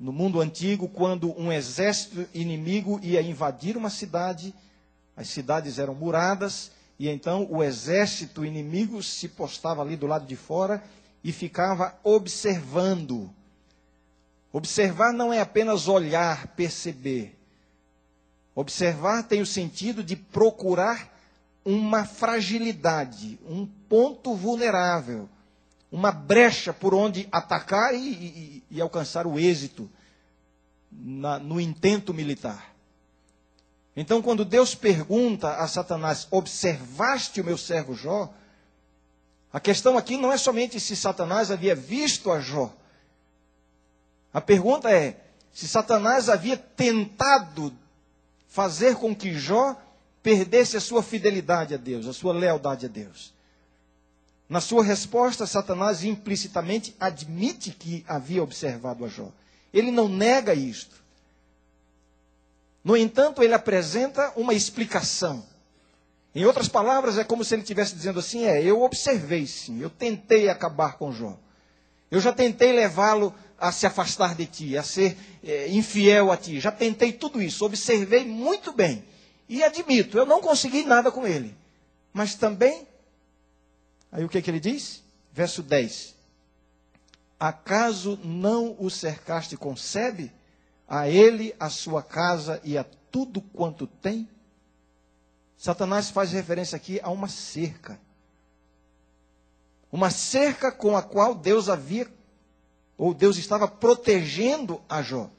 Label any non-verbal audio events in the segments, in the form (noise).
No mundo antigo, quando um exército inimigo ia invadir uma cidade, as cidades eram muradas, e então o exército inimigo se postava ali do lado de fora e ficava observando. Observar não é apenas olhar, perceber. Observar tem o sentido de procurar uma fragilidade, um ponto vulnerável, uma brecha por onde atacar e, e, e alcançar o êxito na, no intento militar. Então, quando Deus pergunta a Satanás: Observaste o meu servo Jó? A questão aqui não é somente se Satanás havia visto a Jó. A pergunta é se Satanás havia tentado fazer com que Jó perdesse a sua fidelidade a Deus, a sua lealdade a Deus. Na sua resposta, Satanás implicitamente admite que havia observado a Jó. Ele não nega isto. No entanto, ele apresenta uma explicação. Em outras palavras, é como se ele estivesse dizendo assim: é, eu observei sim, eu tentei acabar com Jó. Eu já tentei levá-lo a se afastar de ti, a ser é, infiel a ti. Já tentei tudo isso, observei muito bem. E admito, eu não consegui nada com ele. Mas também, aí o que, que ele diz? Verso 10. Acaso não o cercaste com sebe? A ele, a sua casa e a tudo quanto tem? Satanás faz referência aqui a uma cerca. Uma cerca com a qual Deus havia ou Deus estava protegendo a Jó.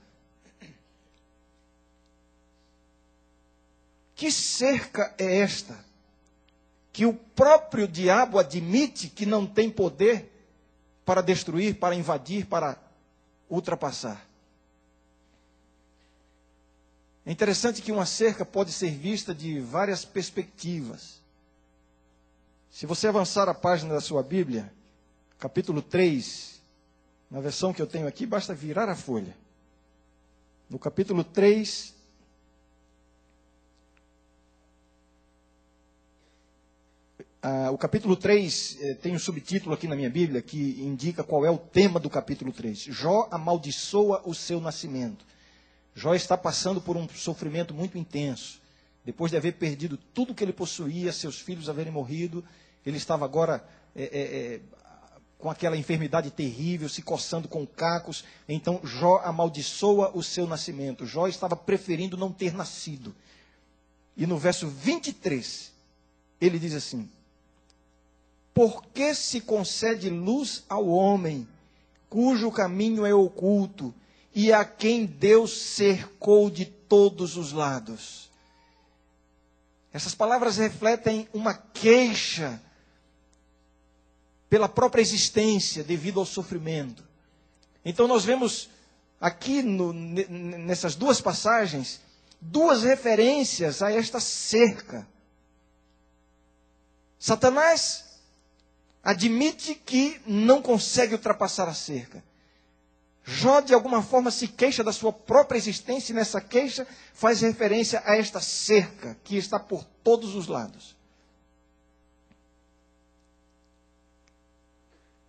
Que cerca é esta? Que o próprio diabo admite que não tem poder para destruir, para invadir, para ultrapassar. É interessante que uma cerca pode ser vista de várias perspectivas. Se você avançar a página da sua Bíblia, capítulo 3, na versão que eu tenho aqui, basta virar a folha. No capítulo 3, Ah, o capítulo 3 eh, tem um subtítulo aqui na minha Bíblia que indica qual é o tema do capítulo 3. Jó amaldiçoa o seu nascimento. Jó está passando por um sofrimento muito intenso. Depois de haver perdido tudo que ele possuía, seus filhos haverem morrido, ele estava agora é, é, com aquela enfermidade terrível, se coçando com cacos. Então Jó amaldiçoa o seu nascimento. Jó estava preferindo não ter nascido. E no verso 23, ele diz assim: Por que se concede luz ao homem, cujo caminho é oculto, e a quem Deus cercou de todos os lados? Essas palavras refletem uma queixa pela própria existência devido ao sofrimento. Então nós vemos aqui no, nessas duas passagens duas referências a esta cerca. Satanás admite que não consegue ultrapassar a cerca. Jó, de alguma forma, se queixa da sua própria existência e nessa queixa faz referência a esta cerca que está por todos os lados.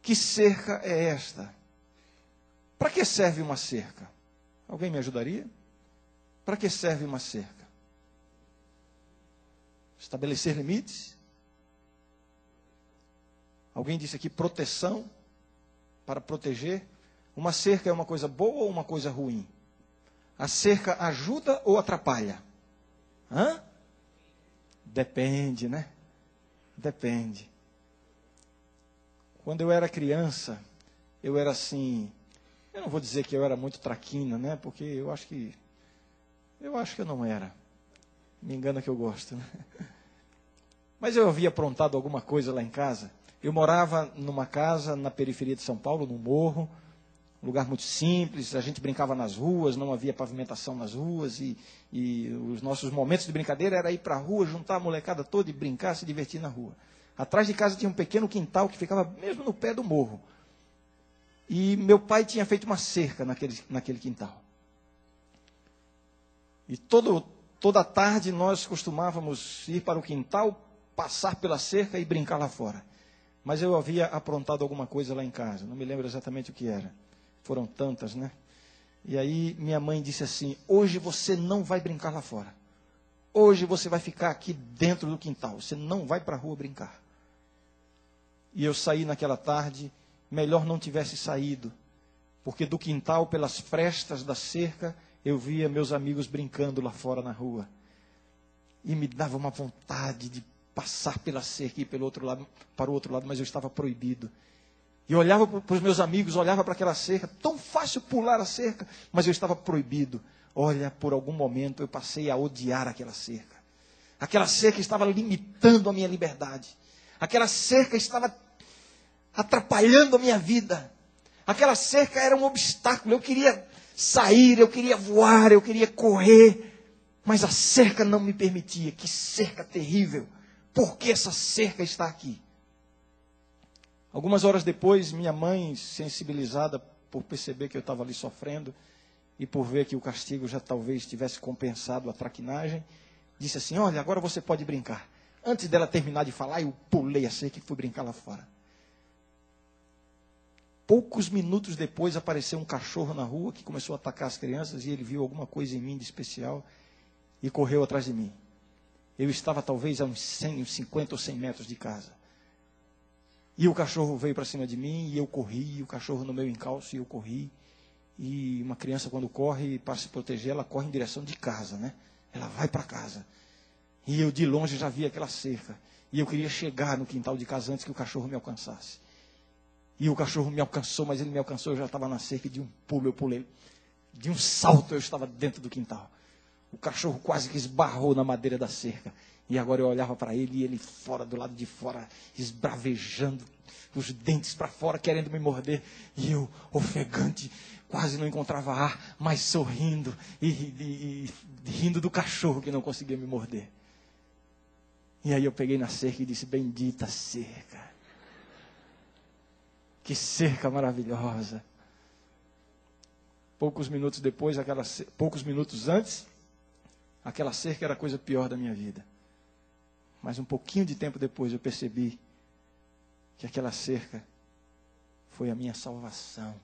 Que cerca é esta? Para que serve uma cerca? Alguém me ajudaria? Para que serve uma cerca? Estabelecer limites? Alguém disse aqui proteção para proteger. Uma cerca é uma coisa boa ou uma coisa ruim? A cerca ajuda ou atrapalha? Hã? Depende, né? Depende. Quando eu era criança, eu era assim. Eu não vou dizer que eu era muito traquina, né? Porque eu acho que. Eu acho que eu não era. Me engana que eu gosto, né? (laughs) Mas eu havia aprontado alguma coisa lá em casa. Eu morava numa casa na periferia de São Paulo, num morro, um lugar muito simples. A gente brincava nas ruas, não havia pavimentação nas ruas. E, e os nossos momentos de brincadeira era ir para a rua, juntar a molecada toda e brincar, se divertir na rua. Atrás de casa tinha um pequeno quintal que ficava mesmo no pé do morro. E meu pai tinha feito uma cerca naquele, naquele quintal. E todo, toda tarde nós costumávamos ir para o quintal, passar pela cerca e brincar lá fora. Mas eu havia aprontado alguma coisa lá em casa, não me lembro exatamente o que era. Foram tantas, né? E aí minha mãe disse assim: Hoje você não vai brincar lá fora. Hoje você vai ficar aqui dentro do quintal. Você não vai para a rua brincar. E eu saí naquela tarde, melhor não tivesse saído, porque do quintal, pelas frestas da cerca, eu via meus amigos brincando lá fora na rua. E me dava uma vontade de passar pela cerca e ir pelo outro lado, para o outro lado, mas eu estava proibido. E olhava para os meus amigos, olhava para aquela cerca, tão fácil pular a cerca, mas eu estava proibido. Olha, por algum momento eu passei a odiar aquela cerca. Aquela cerca estava limitando a minha liberdade. Aquela cerca estava atrapalhando a minha vida. Aquela cerca era um obstáculo. Eu queria sair, eu queria voar, eu queria correr. Mas a cerca não me permitia. Que cerca terrível. Por que essa cerca está aqui? Algumas horas depois, minha mãe, sensibilizada por perceber que eu estava ali sofrendo e por ver que o castigo já talvez tivesse compensado a traquinagem, disse assim: Olha, agora você pode brincar. Antes dela terminar de falar, eu pulei a cerca e fui brincar lá fora. Poucos minutos depois apareceu um cachorro na rua que começou a atacar as crianças e ele viu alguma coisa em mim de especial e correu atrás de mim. Eu estava talvez a uns 100, uns 50 ou 100 metros de casa. E o cachorro veio para cima de mim e eu corri, e o cachorro no meu encalço e eu corri. E uma criança quando corre para se proteger, ela corre em direção de casa, né? Ela vai para casa. E eu de longe já vi aquela cerca. E eu queria chegar no quintal de casa antes que o cachorro me alcançasse. E o cachorro me alcançou, mas ele me alcançou, eu já estava na cerca de um pulo, eu pulei. De um salto eu estava dentro do quintal. O cachorro quase que esbarrou na madeira da cerca. E agora eu olhava para ele e ele fora, do lado de fora, esbravejando, os dentes para fora, querendo me morder. E eu, ofegante, quase não encontrava ar, mas sorrindo e, e, e rindo do cachorro que não conseguia me morder. E aí eu peguei na cerca e disse: Bendita cerca. Que cerca maravilhosa. Poucos minutos depois, aquela, poucos minutos antes, aquela cerca era a coisa pior da minha vida. Mas um pouquinho de tempo depois eu percebi que aquela cerca foi a minha salvação.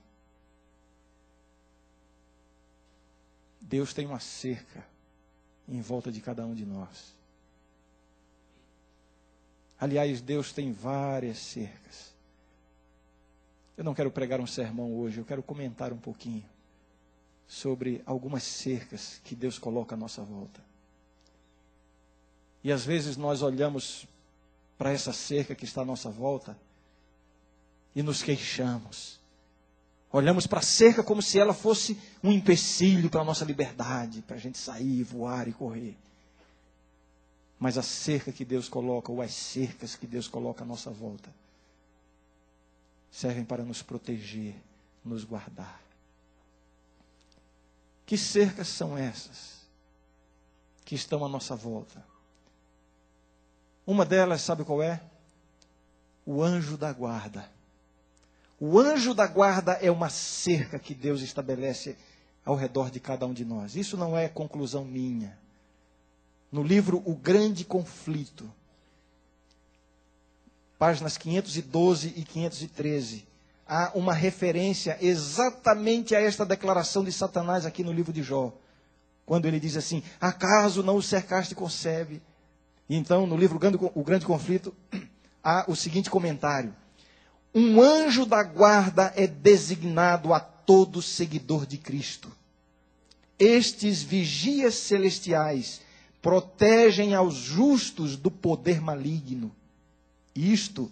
Deus tem uma cerca em volta de cada um de nós. Aliás, Deus tem várias cercas. Eu não quero pregar um sermão hoje, eu quero comentar um pouquinho sobre algumas cercas que Deus coloca à nossa volta. E às vezes nós olhamos para essa cerca que está à nossa volta e nos queixamos. Olhamos para a cerca como se ela fosse um empecilho para a nossa liberdade, para a gente sair, voar e correr. Mas a cerca que Deus coloca, ou as cercas que Deus coloca à nossa volta, servem para nos proteger, nos guardar. Que cercas são essas que estão à nossa volta? Uma delas, sabe qual é? O anjo da guarda. O anjo da guarda é uma cerca que Deus estabelece ao redor de cada um de nós. Isso não é conclusão minha. No livro O Grande Conflito, páginas 512 e 513, há uma referência exatamente a esta declaração de Satanás aqui no livro de Jó. Quando ele diz assim: Acaso não o cercaste com sebe, então, no livro O Grande Conflito, há o seguinte comentário: Um anjo da guarda é designado a todo seguidor de Cristo. Estes vigias celestiais protegem aos justos do poder maligno. Isto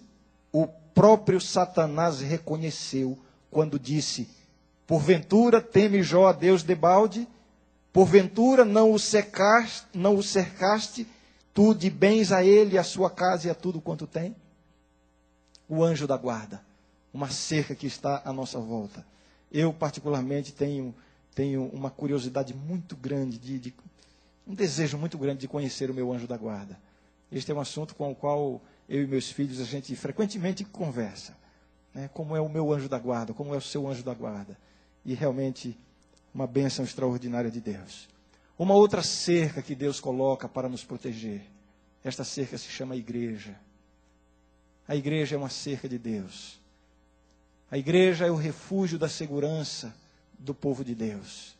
o próprio Satanás reconheceu quando disse: Porventura teme Jó a Deus de balde? Porventura não o cercaste, não o cercaste tu de bens a ele, a sua casa e a tudo quanto tem? O anjo da guarda, uma cerca que está à nossa volta. Eu, particularmente, tenho, tenho uma curiosidade muito grande, de, de, um desejo muito grande de conhecer o meu anjo da guarda. Este é um assunto com o qual eu e meus filhos, a gente frequentemente conversa. Né? Como é o meu anjo da guarda, como é o seu anjo da guarda. E realmente, uma bênção extraordinária de Deus. Uma outra cerca que Deus coloca para nos proteger. Esta cerca se chama igreja. A igreja é uma cerca de Deus. A igreja é o refúgio da segurança do povo de Deus.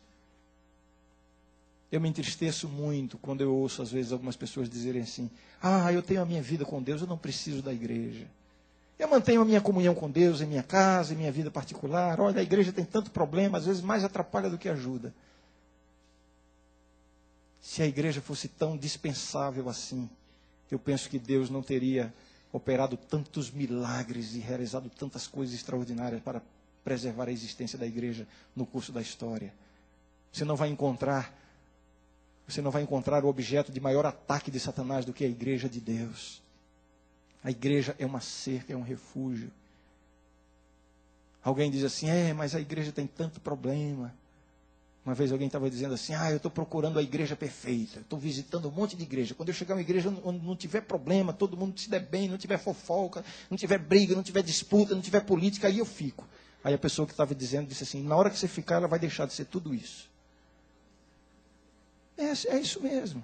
Eu me entristeço muito quando eu ouço, às vezes, algumas pessoas dizerem assim: Ah, eu tenho a minha vida com Deus, eu não preciso da igreja. Eu mantenho a minha comunhão com Deus em minha casa, em minha vida particular. Olha, a igreja tem tanto problema, às vezes mais atrapalha do que ajuda. Se a igreja fosse tão dispensável assim, eu penso que Deus não teria operado tantos milagres e realizado tantas coisas extraordinárias para preservar a existência da igreja no curso da história. Você não vai encontrar você não vai encontrar o objeto de maior ataque de Satanás do que a igreja de Deus. A igreja é uma cerca, é um refúgio. Alguém diz assim: "É, mas a igreja tem tanto problema". Uma vez alguém estava dizendo assim: Ah, eu estou procurando a igreja perfeita. Estou visitando um monte de igreja. Quando eu chegar uma igreja onde não tiver problema, todo mundo se der bem, não tiver fofoca, não tiver briga, não tiver disputa, não tiver política, aí eu fico. Aí a pessoa que estava dizendo disse assim: Na hora que você ficar, ela vai deixar de ser tudo isso. É, é isso mesmo.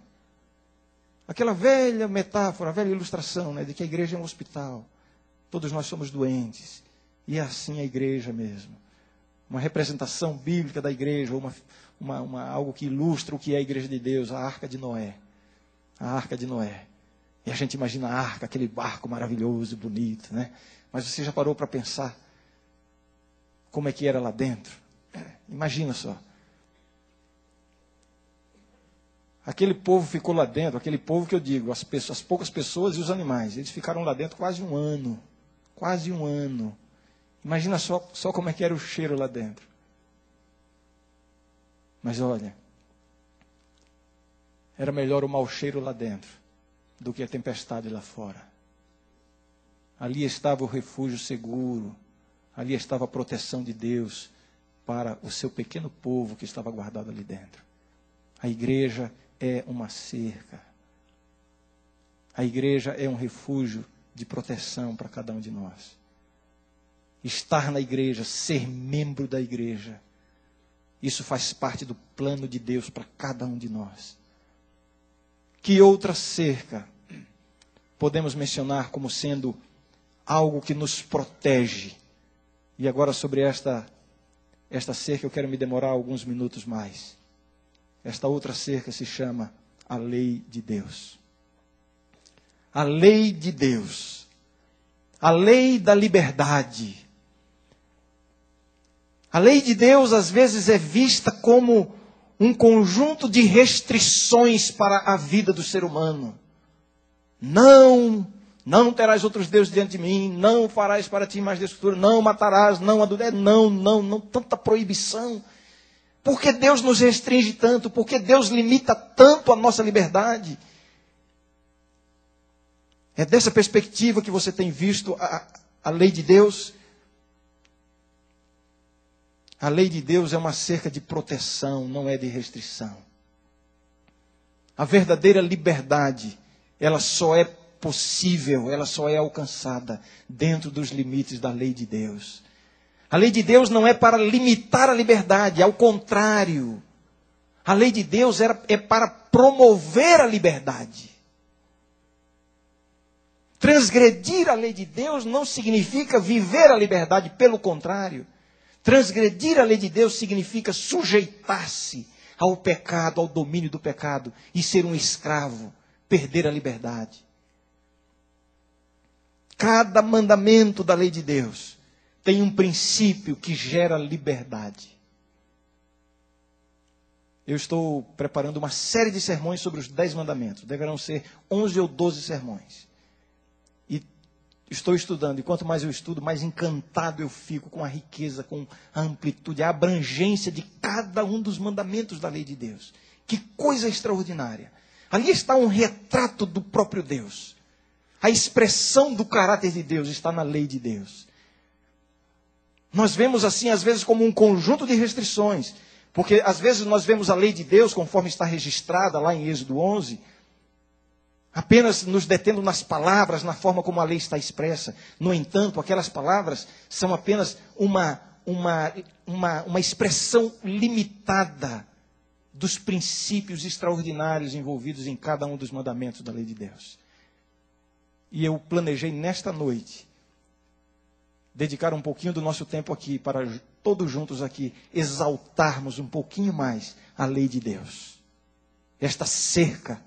Aquela velha metáfora, a velha ilustração, né, de que a igreja é um hospital. Todos nós somos doentes. E é assim a igreja mesmo uma representação bíblica da igreja, uma, uma, uma, algo que ilustra o que é a igreja de Deus, a arca de Noé. A arca de Noé. E a gente imagina a arca, aquele barco maravilhoso, bonito, né? Mas você já parou para pensar como é que era lá dentro? Imagina só. Aquele povo ficou lá dentro, aquele povo que eu digo, as, pessoas, as poucas pessoas e os animais, eles ficaram lá dentro quase um ano. Quase um ano. Imagina só, só como é que era o cheiro lá dentro. Mas olha, era melhor o mau cheiro lá dentro do que a tempestade lá fora. Ali estava o refúgio seguro, ali estava a proteção de Deus para o seu pequeno povo que estava guardado ali dentro. A igreja é uma cerca. A igreja é um refúgio de proteção para cada um de nós estar na igreja, ser membro da igreja. Isso faz parte do plano de Deus para cada um de nós. Que outra cerca podemos mencionar como sendo algo que nos protege? E agora sobre esta esta cerca eu quero me demorar alguns minutos mais. Esta outra cerca se chama a lei de Deus. A lei de Deus. A lei da liberdade a lei de Deus às vezes é vista como um conjunto de restrições para a vida do ser humano. Não, não terás outros deuses diante de mim, não farás para ti mais destrutura, não matarás, não adulterarás, não, não, não, tanta proibição. Por que Deus nos restringe tanto? Por que Deus limita tanto a nossa liberdade? É dessa perspectiva que você tem visto a, a lei de Deus? A lei de Deus é uma cerca de proteção, não é de restrição. A verdadeira liberdade, ela só é possível, ela só é alcançada dentro dos limites da lei de Deus. A lei de Deus não é para limitar a liberdade, ao contrário. A lei de Deus era, é para promover a liberdade. Transgredir a lei de Deus não significa viver a liberdade, pelo contrário. Transgredir a lei de Deus significa sujeitar-se ao pecado, ao domínio do pecado e ser um escravo, perder a liberdade. Cada mandamento da lei de Deus tem um princípio que gera liberdade. Eu estou preparando uma série de sermões sobre os dez mandamentos. Deverão ser onze ou doze sermões estou estudando, e quanto mais eu estudo, mais encantado eu fico com a riqueza, com a amplitude, a abrangência de cada um dos mandamentos da lei de Deus. Que coisa extraordinária! Ali está um retrato do próprio Deus. A expressão do caráter de Deus está na lei de Deus. Nós vemos assim, às vezes, como um conjunto de restrições, porque às vezes nós vemos a lei de Deus conforme está registrada lá em Êxodo 11 apenas nos detendo nas palavras, na forma como a lei está expressa. No entanto, aquelas palavras são apenas uma, uma, uma, uma expressão limitada dos princípios extraordinários envolvidos em cada um dos mandamentos da lei de Deus. E eu planejei nesta noite dedicar um pouquinho do nosso tempo aqui para todos juntos aqui, exaltarmos um pouquinho mais a lei de Deus. Esta cerca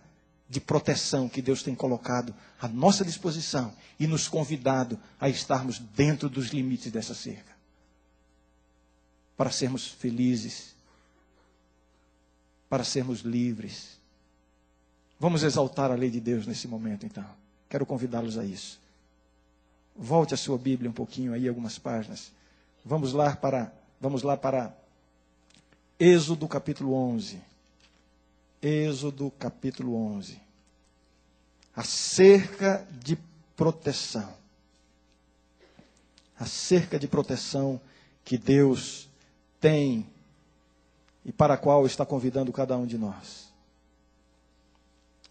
de proteção que Deus tem colocado à nossa disposição e nos convidado a estarmos dentro dos limites dessa cerca. Para sermos felizes, para sermos livres. Vamos exaltar a lei de Deus nesse momento, então. Quero convidá-los a isso. Volte a sua Bíblia um pouquinho aí, algumas páginas. Vamos lá para, vamos lá para Êxodo capítulo 11. Êxodo capítulo 11. A cerca de proteção. A cerca de proteção que Deus tem e para a qual está convidando cada um de nós.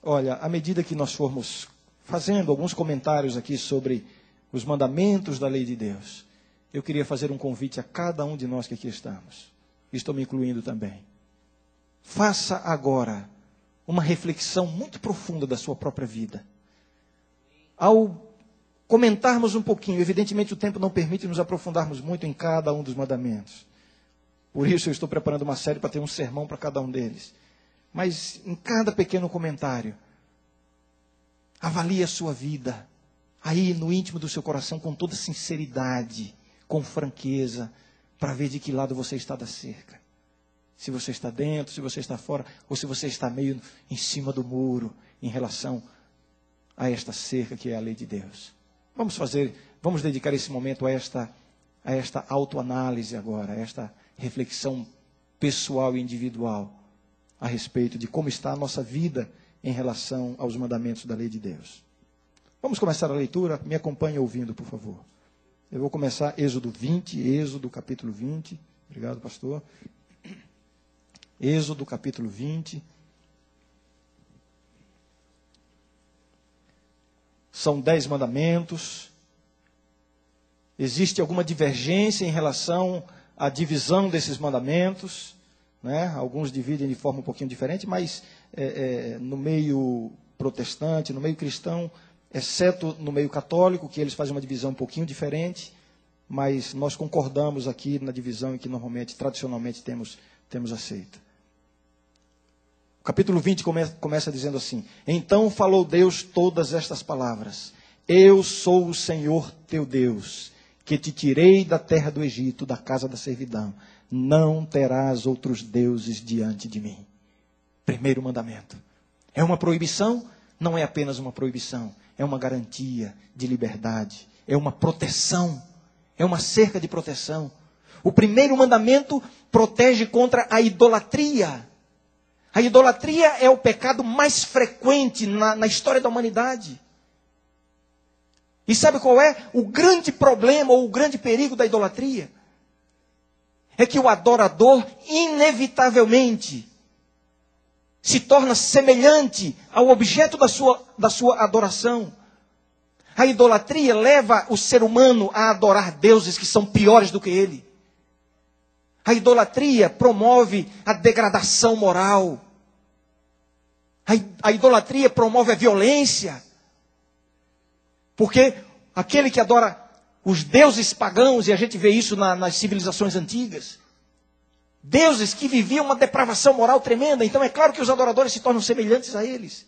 Olha, à medida que nós formos fazendo alguns comentários aqui sobre os mandamentos da lei de Deus, eu queria fazer um convite a cada um de nós que aqui estamos. Estou me incluindo também. Faça agora uma reflexão muito profunda da sua própria vida. Ao comentarmos um pouquinho, evidentemente o tempo não permite nos aprofundarmos muito em cada um dos mandamentos. Por isso eu estou preparando uma série para ter um sermão para cada um deles. Mas em cada pequeno comentário, avalie a sua vida, aí no íntimo do seu coração, com toda sinceridade, com franqueza, para ver de que lado você está da cerca se você está dentro, se você está fora, ou se você está meio em cima do muro em relação a esta cerca que é a lei de Deus. Vamos fazer, vamos dedicar esse momento a esta, a esta autoanálise agora, a esta reflexão pessoal e individual a respeito de como está a nossa vida em relação aos mandamentos da lei de Deus. Vamos começar a leitura? Me acompanhe ouvindo, por favor. Eu vou começar Êxodo 20, Êxodo capítulo 20. Obrigado, pastor. Êxodo capítulo 20. São dez mandamentos. Existe alguma divergência em relação à divisão desses mandamentos. Né? Alguns dividem de forma um pouquinho diferente, mas é, é, no meio protestante, no meio cristão, exceto no meio católico, que eles fazem uma divisão um pouquinho diferente, mas nós concordamos aqui na divisão em que normalmente, tradicionalmente, temos, temos aceito capítulo 20 come, começa dizendo assim: Então falou Deus todas estas palavras: Eu sou o Senhor teu Deus, que te tirei da terra do Egito, da casa da servidão. Não terás outros deuses diante de mim. Primeiro mandamento. É uma proibição? Não é apenas uma proibição, é uma garantia de liberdade, é uma proteção, é uma cerca de proteção. O primeiro mandamento protege contra a idolatria. A idolatria é o pecado mais frequente na, na história da humanidade. E sabe qual é o grande problema ou o grande perigo da idolatria? É que o adorador, inevitavelmente, se torna semelhante ao objeto da sua, da sua adoração. A idolatria leva o ser humano a adorar deuses que são piores do que ele. A idolatria promove a degradação moral. A, idolatria promove a violência. Porque aquele que adora os deuses pagãos, e a gente vê isso na, nas civilizações antigas, deuses que viviam uma depravação moral tremenda, então é claro que os adoradores se tornam semelhantes a eles.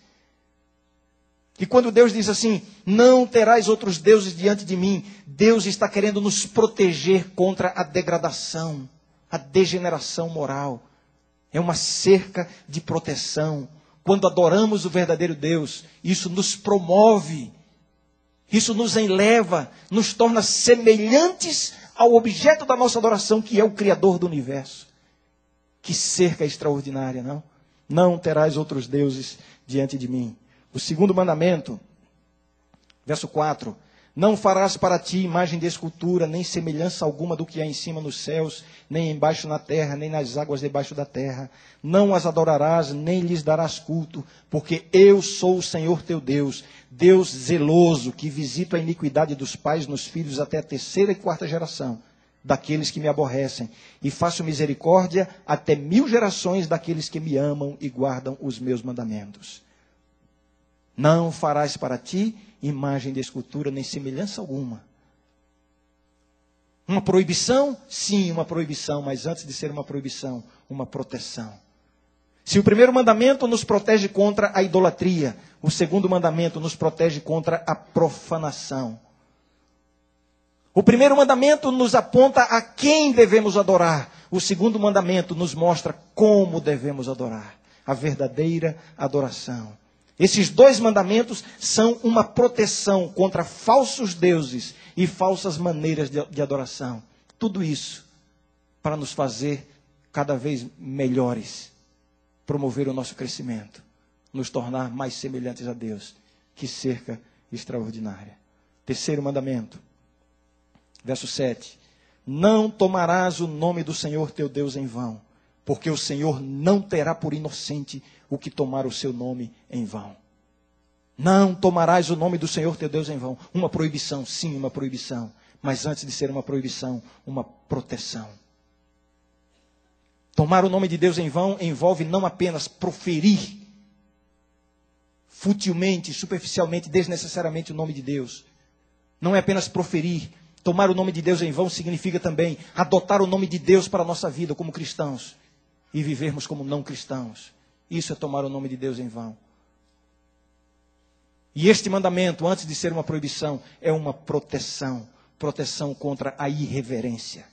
E quando Deus diz assim: Não terás outros deuses diante de mim, Deus está querendo nos proteger contra a degradação, a degeneração moral. É uma cerca de proteção quando adoramos o verdadeiro Deus, isso nos promove, isso nos eleva, nos torna semelhantes ao objeto da nossa adoração, que é o Criador do universo. Que cerca extraordinária, não? Não terás outros deuses diante de mim. O segundo mandamento, verso 4. Não farás para ti imagem de escultura, nem semelhança alguma do que há em cima nos céus, nem embaixo na terra, nem nas águas debaixo da terra. Não as adorarás, nem lhes darás culto, porque eu sou o Senhor teu Deus, Deus zeloso, que visito a iniquidade dos pais nos filhos até a terceira e quarta geração daqueles que me aborrecem, e faço misericórdia até mil gerações daqueles que me amam e guardam os meus mandamentos. Não farás para ti imagem de escultura, nem semelhança alguma. Uma proibição? Sim, uma proibição, mas antes de ser uma proibição, uma proteção. Se o primeiro mandamento nos protege contra a idolatria, o segundo mandamento nos protege contra a profanação. O primeiro mandamento nos aponta a quem devemos adorar. O segundo mandamento nos mostra como devemos adorar. A verdadeira adoração. Esses dois mandamentos são uma proteção contra falsos deuses e falsas maneiras de, de adoração. Tudo isso para nos fazer cada vez melhores promover o nosso crescimento, nos tornar mais semelhantes a Deus. Que cerca extraordinária. Terceiro mandamento, verso 7. Não tomarás o nome do Senhor teu Deus em vão, porque o Senhor não terá por inocente o que tomar o seu nome em vão. Não tomarás o nome do Senhor teu Deus em vão. Uma proibição, sim, uma proibição. Mas antes de ser uma proibição, uma proteção. Tomar o nome de Deus em vão envolve não apenas proferir futilmente, superficialmente, desnecessariamente o nome de Deus. Não é apenas proferir. Tomar o nome de Deus em vão significa também adotar o nome de Deus para a nossa vida como cristãos e vivermos como não cristãos. Isso é tomar o nome de Deus em vão. E este mandamento, antes de ser uma proibição, é uma proteção proteção contra a irreverência.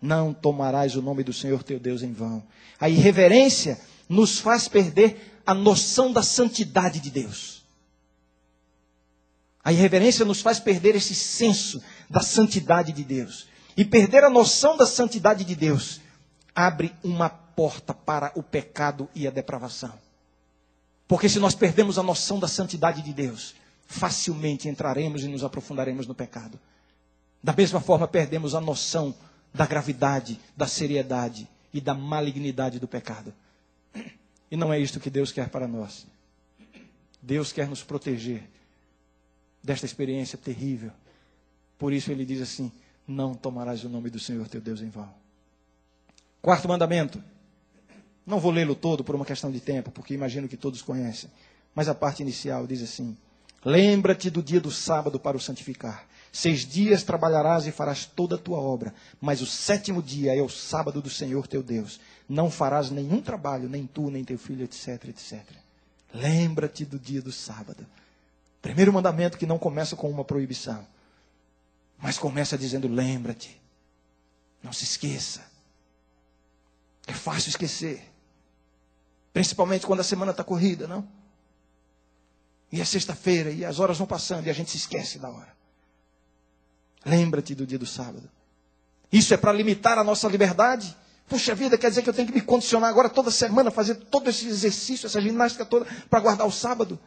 Não tomarás o nome do Senhor teu Deus em vão. A irreverência nos faz perder a noção da santidade de Deus. A irreverência nos faz perder esse senso da santidade de Deus. E perder a noção da santidade de Deus abre uma porta para o pecado e a depravação. Porque se nós perdemos a noção da santidade de Deus, facilmente entraremos e nos aprofundaremos no pecado. Da mesma forma, perdemos a noção da gravidade, da seriedade e da malignidade do pecado. E não é isto que Deus quer para nós. Deus quer nos proteger desta experiência terrível. Por isso ele diz assim: Não tomarás o nome do Senhor teu Deus em vão. Quarto mandamento. Não vou lê-lo todo por uma questão de tempo, porque imagino que todos conhecem. Mas a parte inicial diz assim: Lembra-te do dia do sábado para o santificar. Seis dias trabalharás e farás toda a tua obra, mas o sétimo dia é o sábado do Senhor teu Deus. Não farás nenhum trabalho, nem tu, nem teu filho, etc, etc. Lembra-te do dia do sábado. Primeiro mandamento que não começa com uma proibição, mas começa dizendo: lembra-te. Não se esqueça. É fácil esquecer. Principalmente quando a semana está corrida, não? E é sexta-feira, e as horas vão passando, e a gente se esquece da hora. Lembra-te do dia do sábado. Isso é para limitar a nossa liberdade? Puxa vida, quer dizer que eu tenho que me condicionar agora toda semana, fazer todo esse exercício, essa ginástica toda, para guardar o sábado?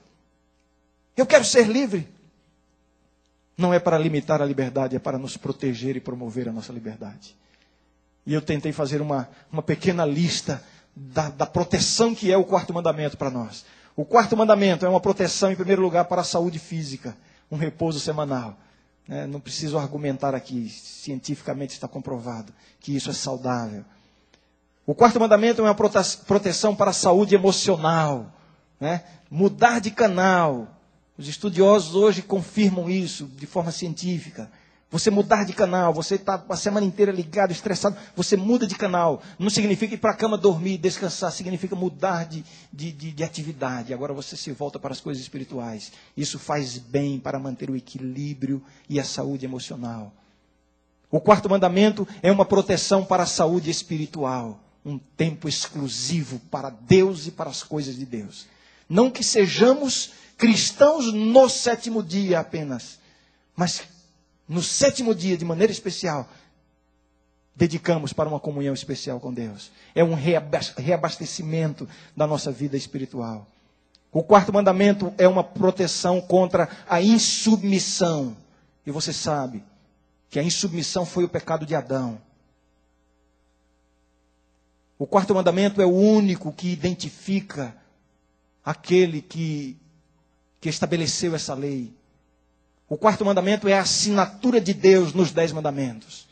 Eu quero ser livre. Não é para limitar a liberdade, é para nos proteger e promover a nossa liberdade. E eu tentei fazer uma, uma pequena lista da, da proteção que é o quarto mandamento para nós. O quarto mandamento é uma proteção, em primeiro lugar, para a saúde física, um repouso semanal. Né? Não preciso argumentar aqui, cientificamente está comprovado que isso é saudável. O quarto mandamento é uma proteção para a saúde emocional. Né? Mudar de canal. Os estudiosos hoje confirmam isso de forma científica. Você mudar de canal, você está a semana inteira ligado, estressado, você muda de canal. Não significa ir para a cama dormir, descansar, significa mudar de, de, de, de, atividade. Agora você se volta para as coisas espirituais. Isso faz bem para manter o equilíbrio e a saúde emocional. O quarto mandamento é uma proteção para a saúde espiritual. Um tempo exclusivo para Deus e para as coisas de Deus. Não que sejamos cristãos no sétimo dia apenas, mas no sétimo dia, de maneira especial, dedicamos para uma comunhão especial com Deus. É um reabastecimento da nossa vida espiritual. O quarto mandamento é uma proteção contra a insubmissão. E você sabe que a insubmissão foi o pecado de Adão. O quarto mandamento é o único que identifica aquele que, que estabeleceu essa lei. O quarto mandamento é a assinatura de Deus nos dez mandamentos.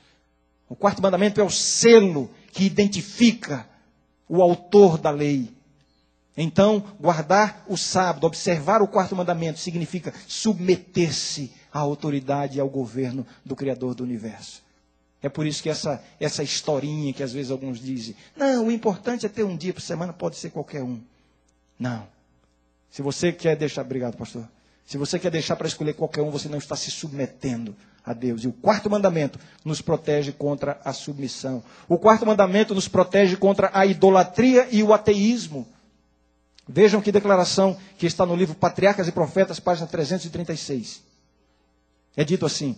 O quarto mandamento é o selo que identifica o autor da lei. Então, guardar o sábado, observar o quarto mandamento, significa submeter-se à autoridade e ao governo do Criador do universo. É por isso que essa, essa historinha que às vezes alguns dizem, não, o importante é ter um dia por semana, pode ser qualquer um. Não. Se você quer deixar, obrigado, pastor. Se você quer deixar para escolher qualquer um, você não está se submetendo a Deus. E o quarto mandamento nos protege contra a submissão. O quarto mandamento nos protege contra a idolatria e o ateísmo. Vejam que declaração que está no livro Patriarcas e Profetas, página 336. É dito assim: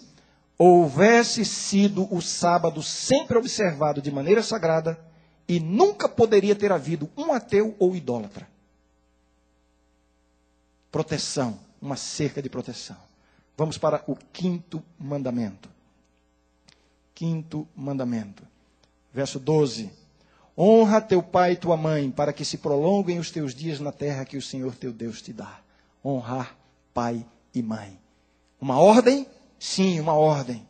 Houvesse sido o sábado sempre observado de maneira sagrada, e nunca poderia ter havido um ateu ou idólatra. Proteção, uma cerca de proteção. Vamos para o quinto mandamento. Quinto mandamento. Verso 12. Honra teu pai e tua mãe, para que se prolonguem os teus dias na terra que o Senhor teu Deus te dá. Honrar pai e mãe. Uma ordem? Sim, uma ordem.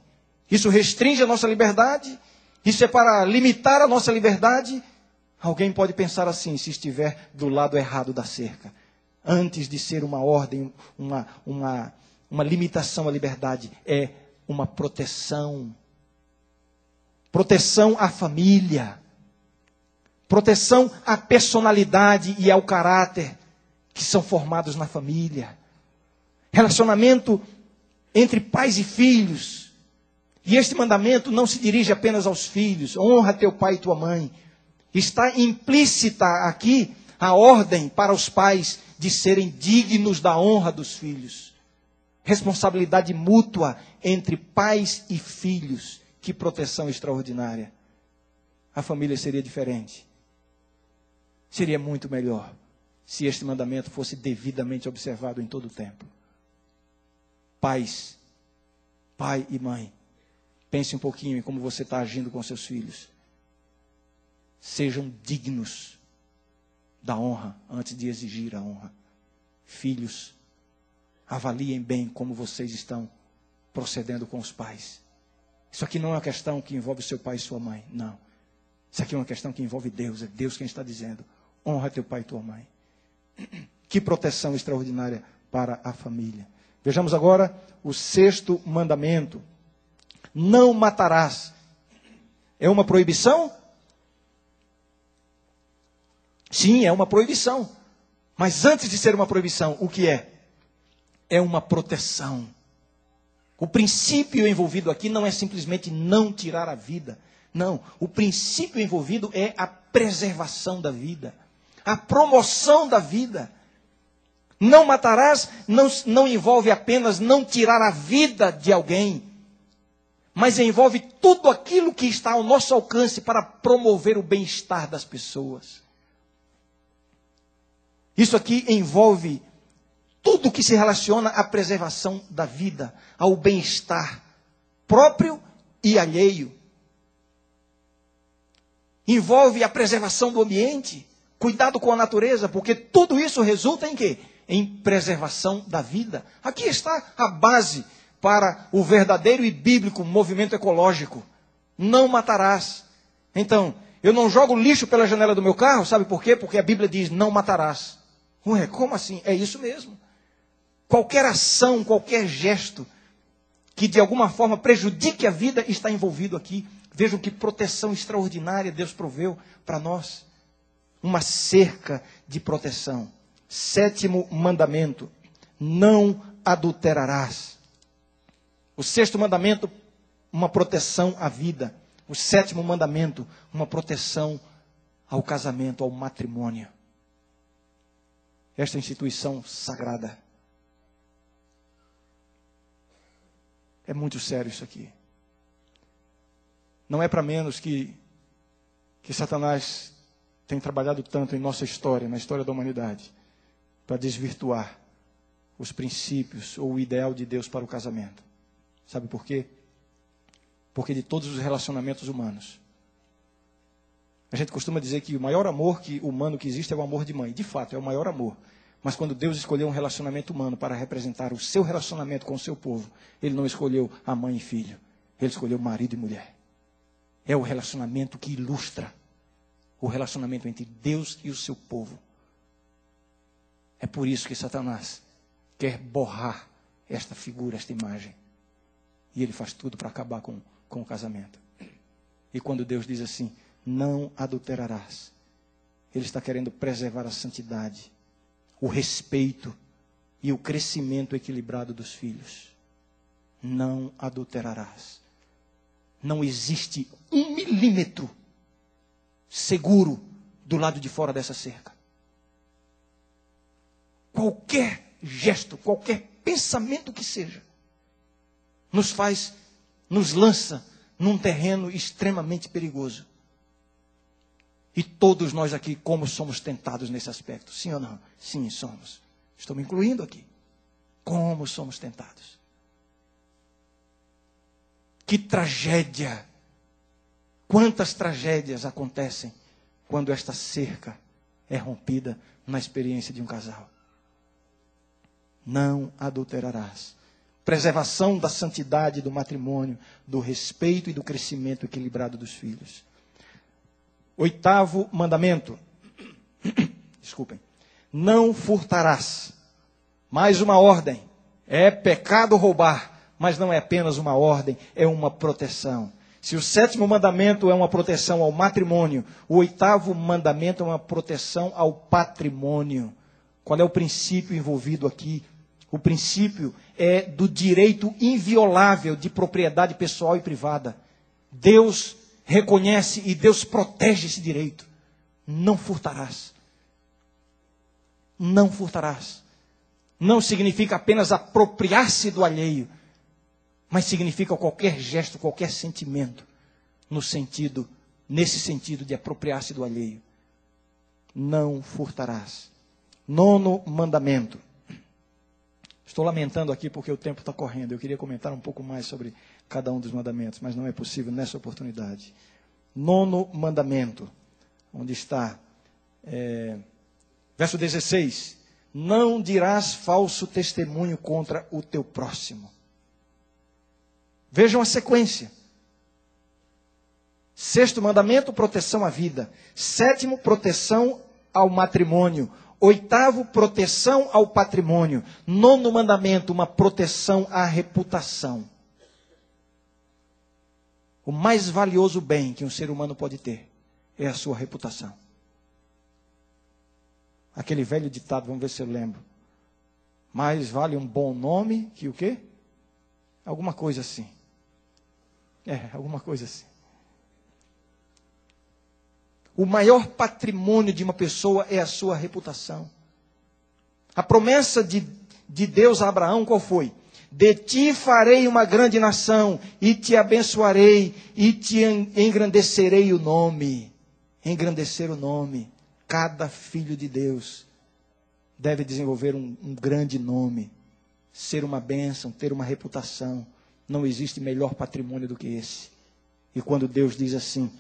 Isso restringe a nossa liberdade? Isso é para limitar a nossa liberdade? Alguém pode pensar assim, se estiver do lado errado da cerca. Antes de ser uma ordem, uma, uma, uma limitação à liberdade, é uma proteção. Proteção à família proteção à personalidade e ao caráter que são formados na família. Relacionamento entre pais e filhos. E este mandamento não se dirige apenas aos filhos. Honra teu pai e tua mãe. Está implícita aqui a ordem para os pais de serem dignos da honra dos filhos. Responsabilidade mútua entre pais e filhos. Que proteção extraordinária. A família seria diferente. Seria muito melhor se este mandamento fosse devidamente observado em todo o tempo. Pais, pai e mãe, pense um pouquinho em como você está agindo com seus filhos. Sejam dignos da honra antes de exigir a honra. Filhos, avaliem bem como vocês estão procedendo com os pais. Isso aqui não é uma questão que envolve seu pai e sua mãe, não. Isso aqui é uma questão que envolve Deus, é Deus quem está dizendo honra teu pai e tua mãe. (clears throat) Que proteção extraordinária para a família. Vejamos agora o sexto mandamento: não matarás. É uma proibição? Sim, é uma proibição. Mas antes de ser uma proibição, o que é? É uma proteção. O princípio envolvido aqui não é simplesmente não tirar a vida. Não, o princípio envolvido é a preservação da vida a promoção da vida. Não matarás não, não envolve apenas não tirar a vida de alguém, mas envolve tudo aquilo que está ao nosso alcance para promover o bem-estar das pessoas. Isso aqui envolve tudo que se relaciona à preservação da vida, ao bem-estar próprio e alheio. Envolve a preservação do ambiente, Cuidado com a natureza, porque tudo isso resulta em quê? Em preservação da vida. Aqui está a base para o verdadeiro e bíblico movimento ecológico. Não matarás. Então, eu não jogo lixo pela janela do meu carro, sabe por quê? Porque a Bíblia diz: não matarás. Ué, como assim? É isso mesmo. Qualquer ação, qualquer gesto que de alguma forma prejudique a vida está envolvido aqui. Vejam que proteção extraordinária Deus proveu para nós uma cerca de proteção. Sétimo mandamento: não adulterarás. O sexto mandamento, uma proteção à vida. O sétimo mandamento, uma proteção ao casamento, ao matrimônio. Esta instituição sagrada. É muito sério isso aqui. Não é para menos que, que Satanás tem trabalhado tanto em nossa história, na história da humanidade, para desvirtuar os princípios ou o ideal de Deus para o casamento. Sabe por quê? Porque de todos os relacionamentos humanos, a gente costuma dizer que o maior amor que humano que existe é o amor de mãe. De fato, é o maior amor. Mas quando Deus escolheu um relacionamento humano para representar o seu relacionamento com o seu povo, Ele não escolheu a mãe e filho. Ele escolheu marido e mulher. É o relacionamento que ilustra o relacionamento entre Deus e o seu povo. É por isso que Satanás quer borrar esta figura, esta imagem. E ele faz tudo para acabar com, com o casamento. E quando Deus diz assim, não adulterarás, Ele está querendo preservar a santidade, o respeito e o crescimento equilibrado dos filhos. Não adulterarás. Não existe um milímetro seguro do lado de fora dessa cerca. Qualquer gesto, qualquer pensamento que seja, nos faz, nos lança num terreno extremamente perigoso. E todos nós aqui, como somos tentados nesse aspecto? Sim ou não? Sim, somos. Estou me incluindo aqui. Como somos tentados. Que tragédia! Quantas tragédias acontecem quando esta cerca é rompida na experiência de um casal? Não adulterarás. Preservação da santidade do matrimônio, do respeito e do crescimento equilibrado dos filhos. Oitavo mandamento. (clears throat) Desculpem. Não furtarás. Mais uma ordem. É pecado roubar, mas não é apenas uma ordem, é uma proteção. Se o sétimo mandamento é uma proteção ao matrimônio, o oitavo mandamento é uma proteção ao patrimônio. Qual é o princípio envolvido aqui? O princípio é do direito inviolável de propriedade pessoal e privada. Deus reconhece e Deus protege esse direito. Não furtarás. Não furtarás. Não significa apenas apropriar-se do alheio mas significa qualquer gesto, qualquer sentimento, no sentido, nesse sentido de apropriar-se do alheio. Não furtarás. Nono mandamento. Estou lamentando aqui porque o tempo está correndo. Eu queria comentar um pouco mais sobre cada um dos mandamentos, mas não é possível nessa oportunidade. Nono mandamento, onde está, é, verso 16: Não dirás falso testemunho contra o teu próximo. Vejam a sequência. Sexto mandamento, proteção à vida. Sétimo, proteção ao matrimônio. Oitavo, proteção ao patrimônio. Nono mandamento, uma proteção à reputação. O mais valioso bem que um ser humano pode ter é a sua reputação. Aquele velho ditado, vamos ver se eu lembro. Mais vale um bom nome que o quê? Alguma coisa assim. É, alguma coisa assim. O maior patrimônio de uma pessoa é a sua reputação. A promessa de, de Deus a Abraão qual foi? De ti farei uma grande nação, e te abençoarei, e te engrandecerei o nome. Engrandecer o nome. Cada filho de Deus deve desenvolver um, um grande nome, ser uma bênção, ter uma reputação. Não existe melhor patrimônio do que esse. E quando Deus diz assim: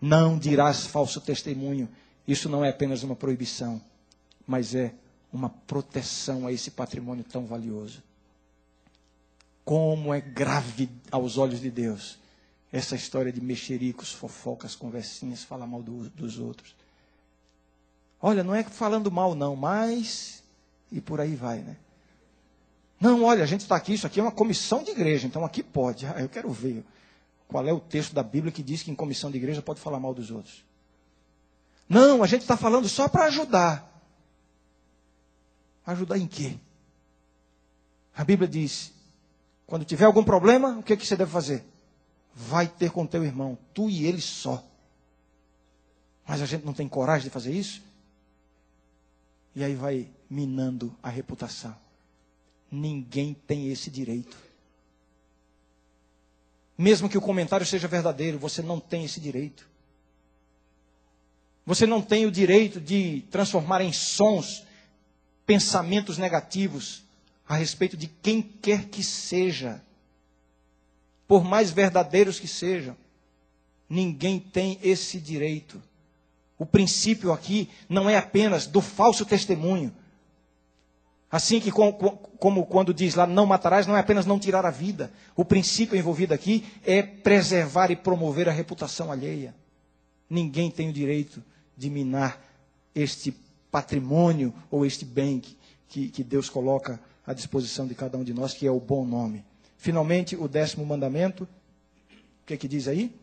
não dirás falso testemunho, isso não é apenas uma proibição, mas é uma proteção a esse patrimônio tão valioso. Como é grave aos olhos de Deus essa história de mexericos, fofocas, conversinhas, falar mal do, dos outros. Olha, não é falando mal, não, mas. E por aí vai, né? Não, olha, a gente está aqui, isso aqui é uma comissão de igreja, então aqui pode. Ah, eu quero ver qual é o texto da Bíblia que diz que em comissão de igreja pode falar mal dos outros. Não, a gente está falando só para ajudar. Ajudar em quê? A Bíblia diz: quando tiver algum problema, o que, é que você deve fazer? Vai ter com teu irmão, tu e ele só. Mas a gente não tem coragem de fazer isso? E aí vai minando a reputação. Ninguém tem esse direito. Mesmo que o comentário seja verdadeiro, você não tem esse direito. Você não tem o direito de transformar em sons pensamentos negativos a respeito de quem quer que seja, por mais verdadeiros que sejam. Ninguém tem esse direito. O princípio aqui não é apenas do falso testemunho, Assim que, como, como, quando diz lá, não matarás, não é apenas não tirar a vida. O princípio envolvido aqui é preservar e promover a reputação alheia. Ninguém tem o direito de minar este patrimônio ou este bem que, que, que Deus coloca à disposição de cada um de nós, que é o bom nome. Finalmente, o décimo mandamento, o que, é que diz aí?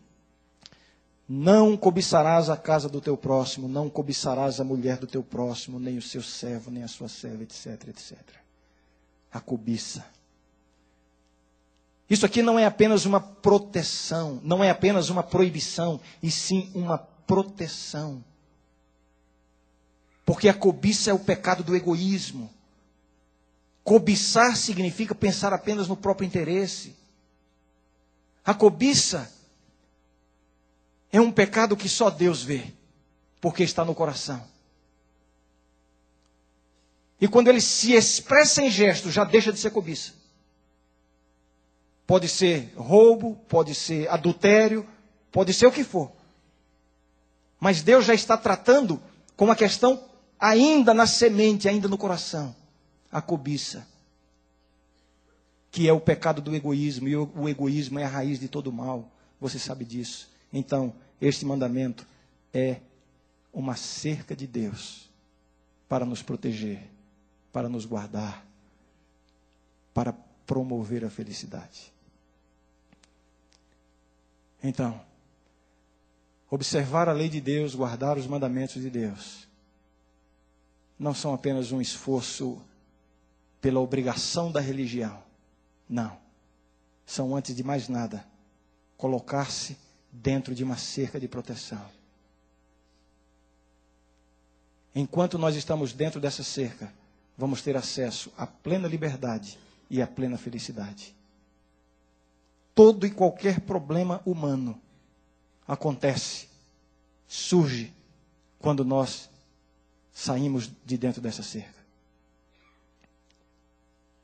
Não cobiçarás a casa do teu próximo, não cobiçarás a mulher do teu próximo, nem o seu servo, nem a sua serva, etc, etc. A cobiça. Isso aqui não é apenas uma proteção, não é apenas uma proibição, e sim uma proteção. Porque a cobiça é o pecado do egoísmo. Cobiçar significa pensar apenas no próprio interesse. A cobiça é um pecado que só Deus vê, porque está no coração. E quando ele se expressa em gesto, já deixa de ser cobiça. Pode ser roubo, pode ser adultério, pode ser o que for. Mas Deus já está tratando com a questão ainda na semente, ainda no coração. A cobiça. Que é o pecado do egoísmo. E o egoísmo é a raiz de todo mal. Você sabe disso. Então, este mandamento é uma cerca de Deus para nos proteger, para nos guardar, para promover a felicidade. Então, observar a lei de Deus, guardar os mandamentos de Deus, não são apenas um esforço pela obrigação da religião. Não. São, antes de mais nada, colocar-se dentro de uma cerca de proteção. Enquanto nós estamos dentro dessa cerca, vamos ter acesso à plena liberdade e à plena felicidade. Todo e qualquer problema humano acontece, surge, quando nós saímos de dentro dessa cerca.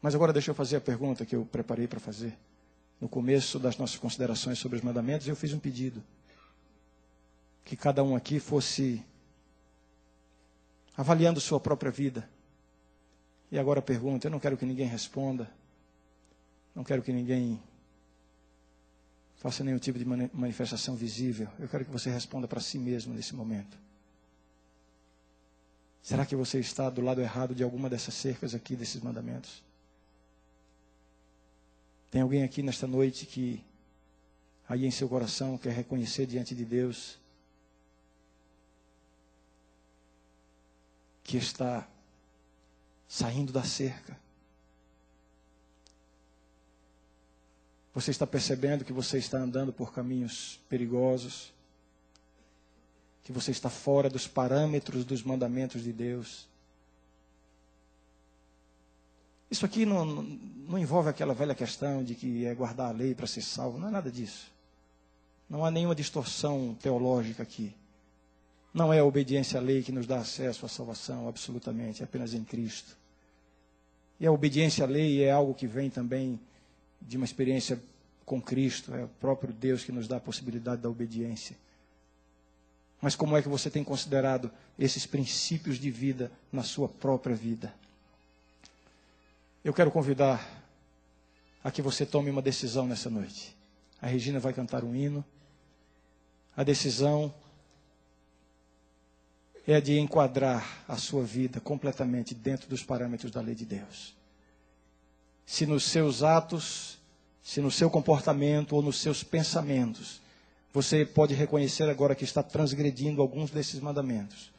Mas agora deixa eu fazer a pergunta que eu preparei para fazer no começo das nossas considerações sobre os mandamentos, eu fiz um pedido. Que cada um aqui fosse avaliando sua própria vida. E agora a pergunta, eu não quero que ninguém responda. Não quero que ninguém faça nenhum tipo de manifestação visível. Eu quero que você responda para si mesmo nesse momento. Será que você está do lado errado de alguma dessas cercas aqui, desses mandamentos? Tem alguém aqui nesta noite que, aí em seu coração, quer reconhecer diante de Deus que está saindo da cerca? Você está percebendo que você está andando por caminhos perigosos? Que você está fora dos parâmetros dos mandamentos de Deus? Isso aqui não, não envolve aquela velha questão de que é guardar a lei para ser salvo. Não é nada disso. Não há nenhuma distorção teológica aqui. Não é a obediência à lei que nos dá acesso à salvação, absolutamente, é apenas em Cristo. E a obediência à lei é algo que vem também de uma experiência com Cristo, é o próprio Deus que nos dá a possibilidade da obediência. Mas como é que você tem considerado esses princípios de vida na sua própria vida? Eu quero convidar a que você tome uma decisão nessa noite. A Regina vai cantar um hino. A decisão é de enquadrar a sua vida completamente dentro dos parâmetros da lei de Deus. Se nos seus atos, se no seu comportamento ou nos seus pensamentos, você pode reconhecer agora que está transgredindo alguns desses mandamentos,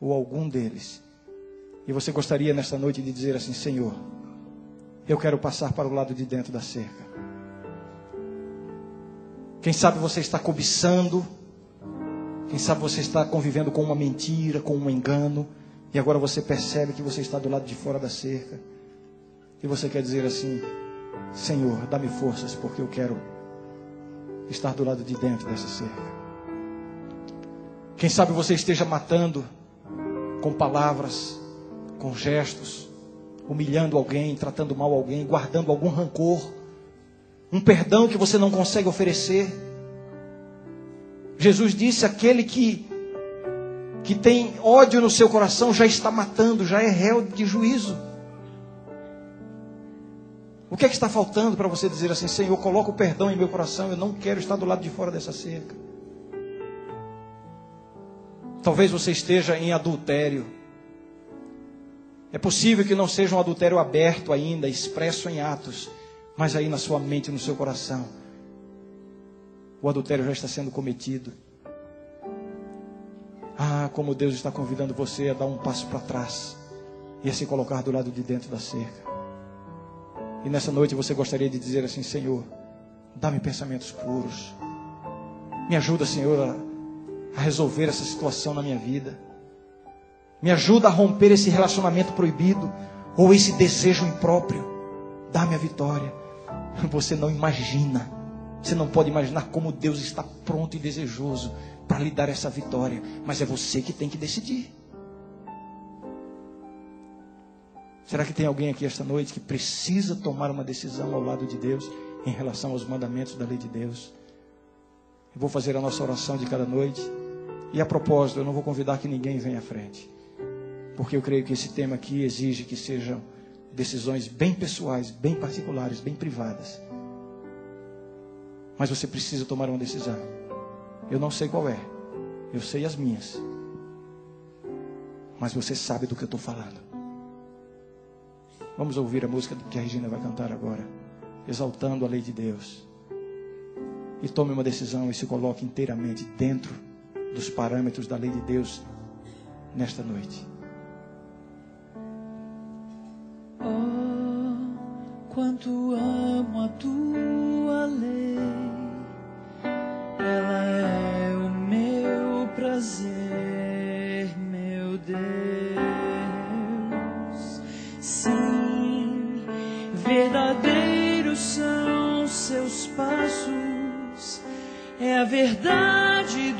ou algum deles, e você gostaria nesta noite de dizer assim: Senhor, eu quero passar para o lado de dentro da cerca. Quem sabe você está cobiçando, quem sabe você está convivendo com uma mentira, com um engano, e agora você percebe que você está do lado de fora da cerca. E você quer dizer assim: Senhor, dá-me forças, porque eu quero estar do lado de dentro dessa cerca. Quem sabe você esteja matando com palavras, com gestos, humilhando alguém, tratando mal alguém, guardando algum rancor, um perdão que você não consegue oferecer. Jesus disse: aquele que, que tem ódio no seu coração já está matando, já é réu de juízo. O que é que está faltando para você dizer assim, Senhor, coloca o perdão em meu coração, eu não quero estar do lado de fora dessa cerca. Talvez você esteja em adultério. É possível que não seja um adultério aberto ainda, expresso em atos, mas aí na sua mente no seu coração, o adultério já está sendo cometido. Ah, como Deus está convidando você a dar um passo para trás e a se colocar do lado de dentro da cerca. E nessa noite você gostaria de dizer assim: Senhor, dá-me pensamentos puros. Me ajuda, Senhor, a resolver essa situação na minha vida. Me ajuda a romper esse relacionamento proibido ou esse desejo impróprio. Dá-me a vitória. Você não imagina. Você não pode imaginar como Deus está pronto e desejoso para lhe dar essa vitória. Mas é você que tem que decidir. Será que tem alguém aqui esta noite que precisa tomar uma decisão ao lado de Deus em relação aos mandamentos da lei de Deus? Eu vou fazer a nossa oração de cada noite. E a propósito, eu não vou convidar que ninguém venha à frente. Porque eu creio que esse tema aqui exige que sejam decisões bem pessoais, bem particulares, bem privadas. Mas você precisa tomar uma decisão. Eu não sei qual é. Eu sei as minhas. Mas você sabe do que eu estou falando. Vamos ouvir a música que a Regina vai cantar agora. Exaltando a lei de Deus. E tome uma decisão e se coloque inteiramente dentro dos parâmetros da lei de Deus nesta noite. Oh, quanto amo a tua lei. Ela é o meu prazer, meu Deus. Sim, verdadeiros são seus passos. É a verdade